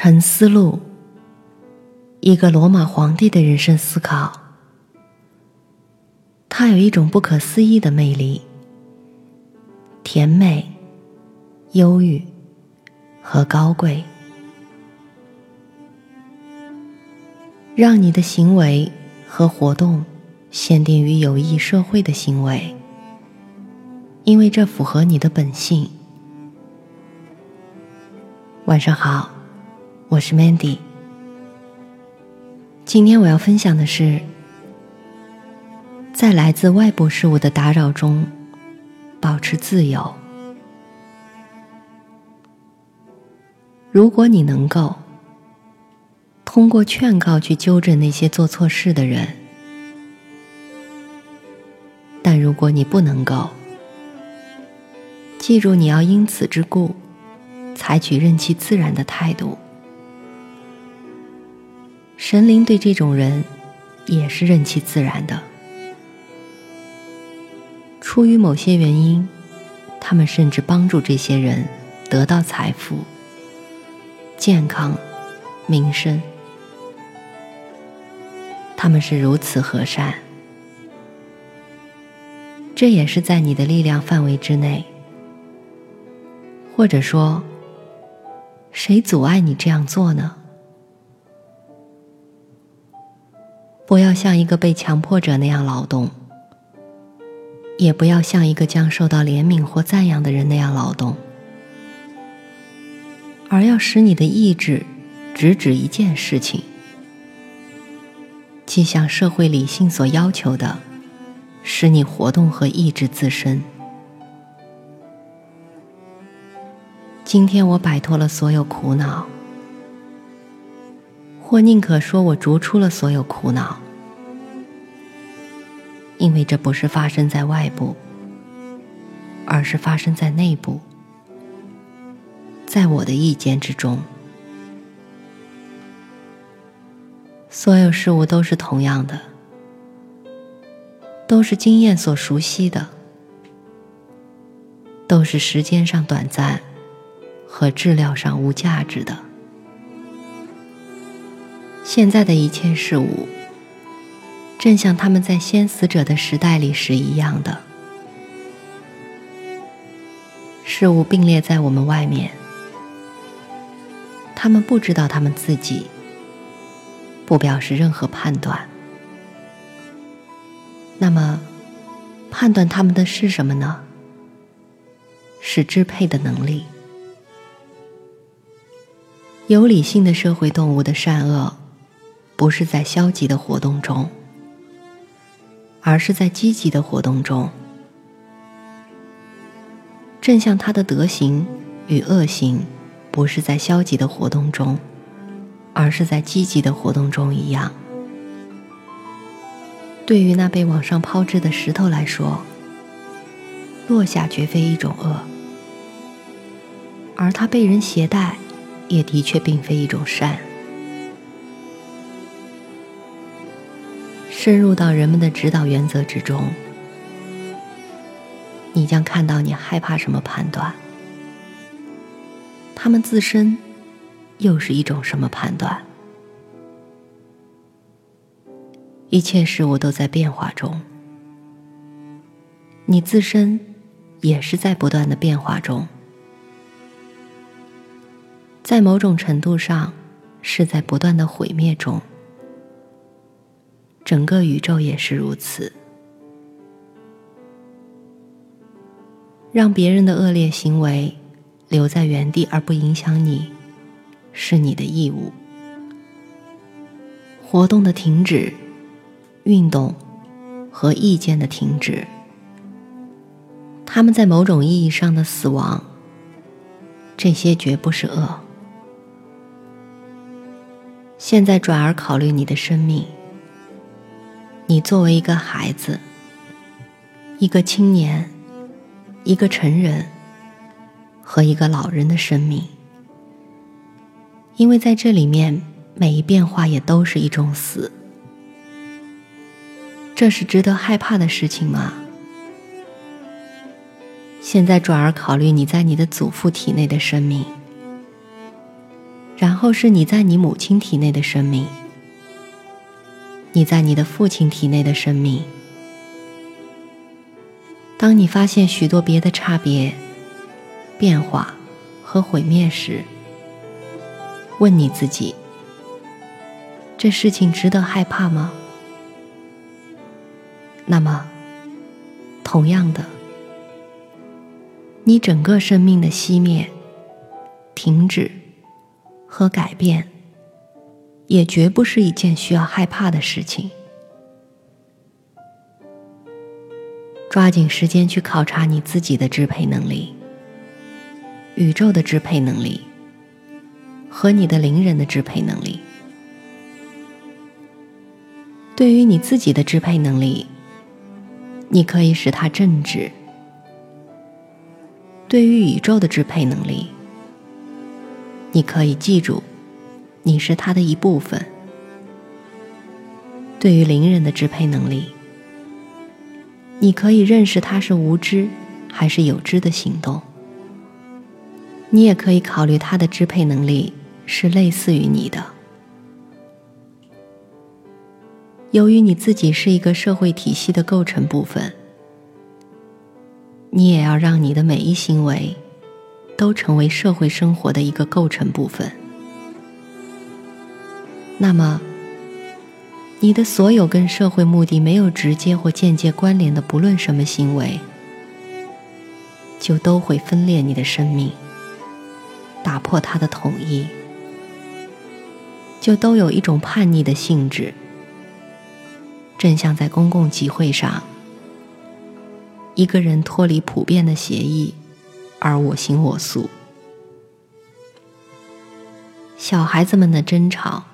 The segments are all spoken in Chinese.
沉思录，一个罗马皇帝的人生思考。它有一种不可思议的魅力，甜美、忧郁和高贵，让你的行为和活动限定于有益社会的行为，因为这符合你的本性。晚上好。我是 Mandy，今天我要分享的是，在来自外部事物的打扰中，保持自由。如果你能够通过劝告去纠正那些做错事的人，但如果你不能够，记住你要因此之故，采取任其自然的态度。神灵对这种人也是任其自然的。出于某些原因，他们甚至帮助这些人得到财富、健康、名声。他们是如此和善，这也是在你的力量范围之内。或者说，谁阻碍你这样做呢？不要像一个被强迫者那样劳动，也不要像一个将受到怜悯或赞扬的人那样劳动，而要使你的意志直指一件事情，即像社会理性所要求的，使你活动和意志自身。今天我摆脱了所有苦恼。或宁可说，我逐出了所有苦恼，因为这不是发生在外部，而是发生在内部，在我的意见之中。所有事物都是同样的，都是经验所熟悉的，都是时间上短暂和质量上无价值的。现在的一切事物，正像他们在先死者的时代里是一样的。事物并列在我们外面，他们不知道他们自己，不表示任何判断。那么，判断他们的是什么呢？是支配的能力。有理性的社会动物的善恶。不是在消极的活动中，而是在积极的活动中。正像他的德行与恶行，不是在消极的活动中，而是在积极的活动中一样。对于那被往上抛掷的石头来说，落下绝非一种恶，而它被人携带，也的确并非一种善。深入到人们的指导原则之中，你将看到你害怕什么判断，他们自身又是一种什么判断。一切事物都在变化中，你自身也是在不断的变化中，在某种程度上是在不断的毁灭中。整个宇宙也是如此。让别人的恶劣行为留在原地而不影响你，是你的义务。活动的停止、运动和意见的停止，他们在某种意义上的死亡，这些绝不是恶。现在转而考虑你的生命。你作为一个孩子、一个青年、一个成人和一个老人的生命，因为在这里面，每一变化也都是一种死。这是值得害怕的事情吗？现在转而考虑你在你的祖父体内的生命，然后是你在你母亲体内的生命，你在你的父亲体内的生命。当你发现许多别的差别、变化和毁灭时，问你自己：这事情值得害怕吗？那么，同样的，你整个生命的熄灭、停止和改变，也绝不是一件需要害怕的事情。抓紧时间去考察你自己的支配能力、宇宙的支配能力和你的灵人的支配能力。对于你自己的支配能力，你可以使它正直；对于宇宙的支配能力，你可以记住，你是他的一部分；对于灵人的支配能力，你可以认识他是无知还是有知的行动。你也可以考虑他的支配能力是类似于你的。由于你自己是一个社会体系的构成部分，你也要让你的每一行为都成为社会生活的一个构成部分。那么。你的所有跟社会目的没有直接或间接关联的，不论什么行为，就都会分裂你的生命，打破它的统一，就都有一种叛逆的性质，正像在公共集会上，一个人脱离普遍的协议而我行我素，小孩子们的争吵，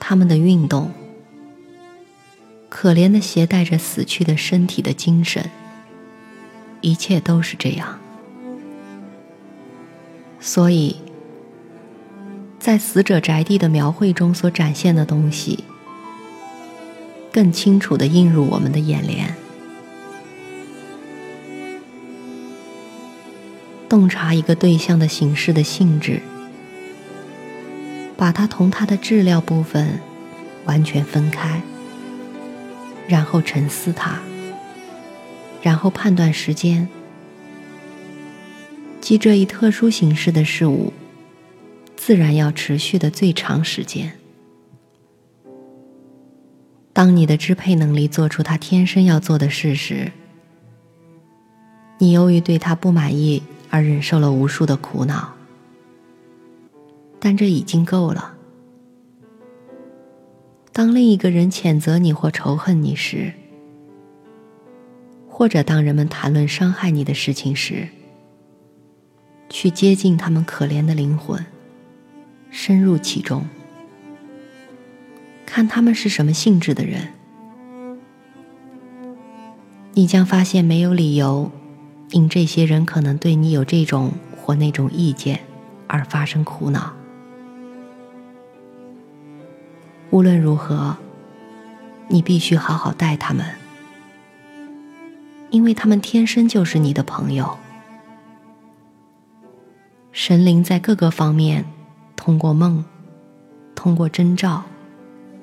他们的运动。可怜的携带着死去的身体的精神，一切都是这样。所以，在死者宅地的描绘中所展现的东西，更清楚的映入我们的眼帘。洞察一个对象的形式的性质，把它同它的质料部分完全分开。然后沉思它，然后判断时间，即这一特殊形式的事物，自然要持续的最长时间。当你的支配能力做出他天生要做的事时，你由于对他不满意而忍受了无数的苦恼，但这已经够了。当另一个人谴责你或仇恨你时，或者当人们谈论伤害你的事情时，去接近他们可怜的灵魂，深入其中，看他们是什么性质的人，你将发现没有理由因这些人可能对你有这种或那种意见而发生苦恼。无论如何，你必须好好待他们，因为他们天生就是你的朋友。神灵在各个方面，通过梦，通过征兆，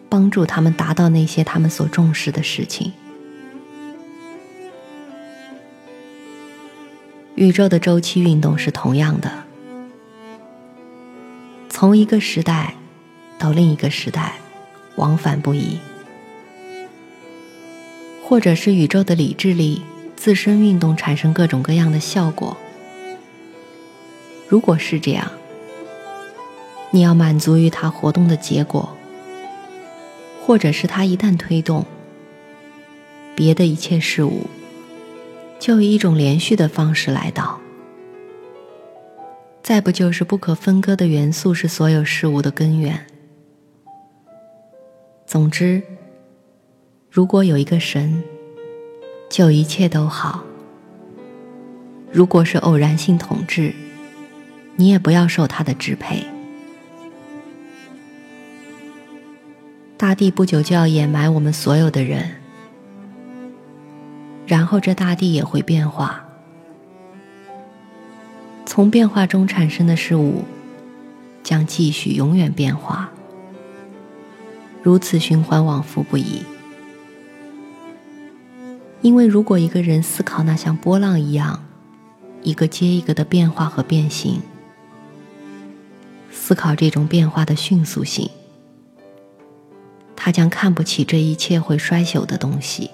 帮助他们达到那些他们所重视的事情。宇宙的周期运动是同样的，从一个时代到另一个时代。往返不已，或者是宇宙的理智力自身运动产生各种各样的效果。如果是这样，你要满足于它活动的结果，或者是它一旦推动，别的一切事物就以一种连续的方式来到。再不就是不可分割的元素是所有事物的根源。总之，如果有一个神，就一切都好。如果是偶然性统治，你也不要受他的支配。大地不久就要掩埋我们所有的人，然后这大地也会变化。从变化中产生的事物，将继续永远变化，如此循环往复不已。因为如果一个人思考那像波浪一样，一个接一个的变化和变形，思考这种变化的迅速性，他将看不起这一切会衰朽的东西。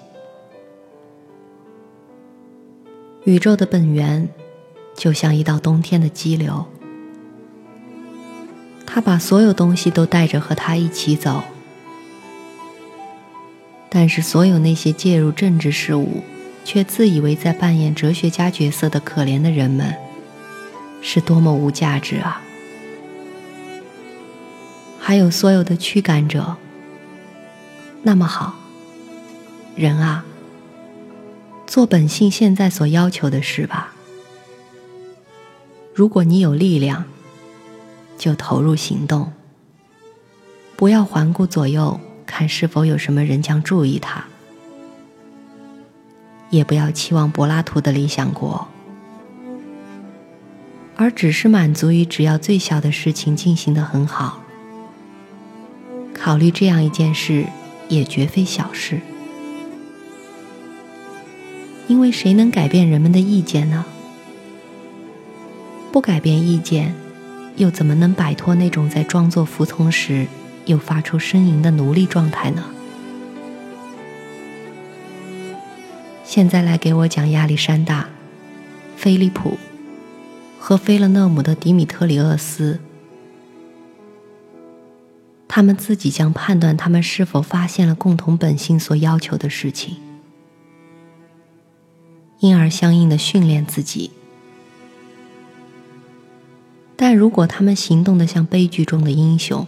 宇宙的本源，就像一道冬天的激流，它把所有东西都带着和它一起走。但是，所有那些介入政治事务，却自以为在扮演哲学家角色的可怜的人们，是多么无价值啊！还有所有的驱赶者，那么好，人啊！做本性现在所要求的事吧。如果你有力量，就投入行动。不要环顾左右，看是否有什么人将注意他。也不要期望柏拉图的理想国，而只是满足于只要最小的事情进行的很好。考虑这样一件事，也绝非小事。因为谁能改变人们的意见呢？不改变意见，又怎么能摆脱那种在装作服从时又发出呻吟的奴隶状态呢？现在来给我讲亚历山大、菲利普和菲勒勒姆的迪米特里厄斯，他们自己将判断他们是否发现了共同本性所要求的事情。因而相应的训练自己，但如果他们行动的像悲剧中的英雄，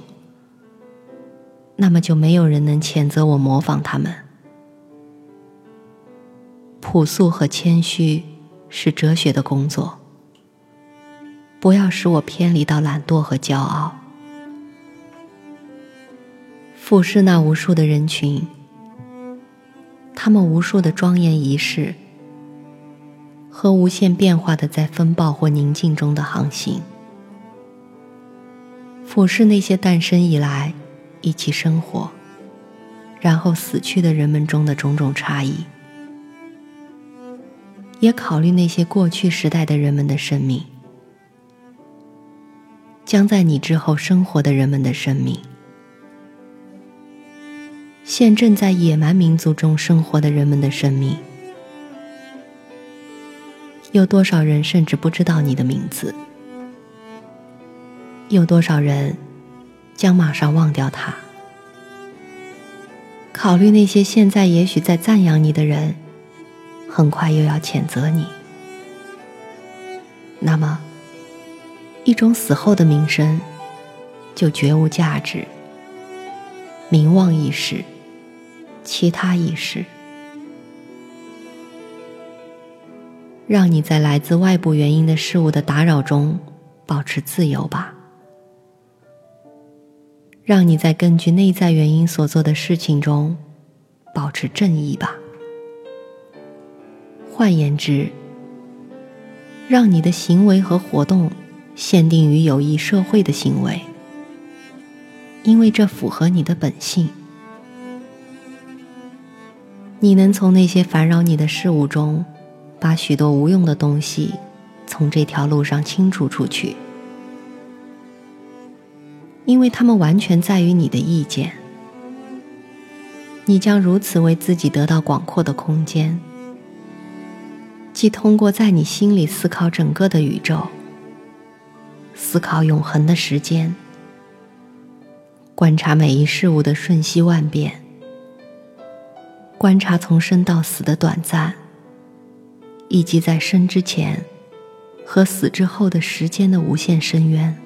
那么就没有人能谴责我模仿他们。朴素和谦虚是哲学的工作，不要使我偏离到懒惰和骄傲。俯视那无数的人群，他们无数的庄严仪式。和无限变化的在风暴或宁静中的航行，俯视那些诞生以来一起生活，然后死去的人们中的种种差异，也考虑那些过去时代的人们的生命，将在你之后生活的人们的生命，现正在野蛮民族中生活的人们的生命。有多少人甚至不知道你的名字？有多少人将马上忘掉他？考虑那些现在也许在赞扬你的人，很快又要谴责你。那么，一种死后的名声就绝无价值。名望易逝，其他易逝。让你在来自外部原因的事物的打扰中保持自由吧。让你在根据内在原因所做的事情中保持正义吧。换言之，让你的行为和活动限定于有益社会的行为，因为这符合你的本性。你能从那些烦扰你的事物中。把许多无用的东西从这条路上清除出去，因为他们完全在于你的意见。你将如此为自己得到广阔的空间，既通过在你心里思考整个的宇宙，思考永恒的时间，观察每一事物的瞬息万变，观察从生到死的短暂。以及在生之前和死之后的时间的无限深渊。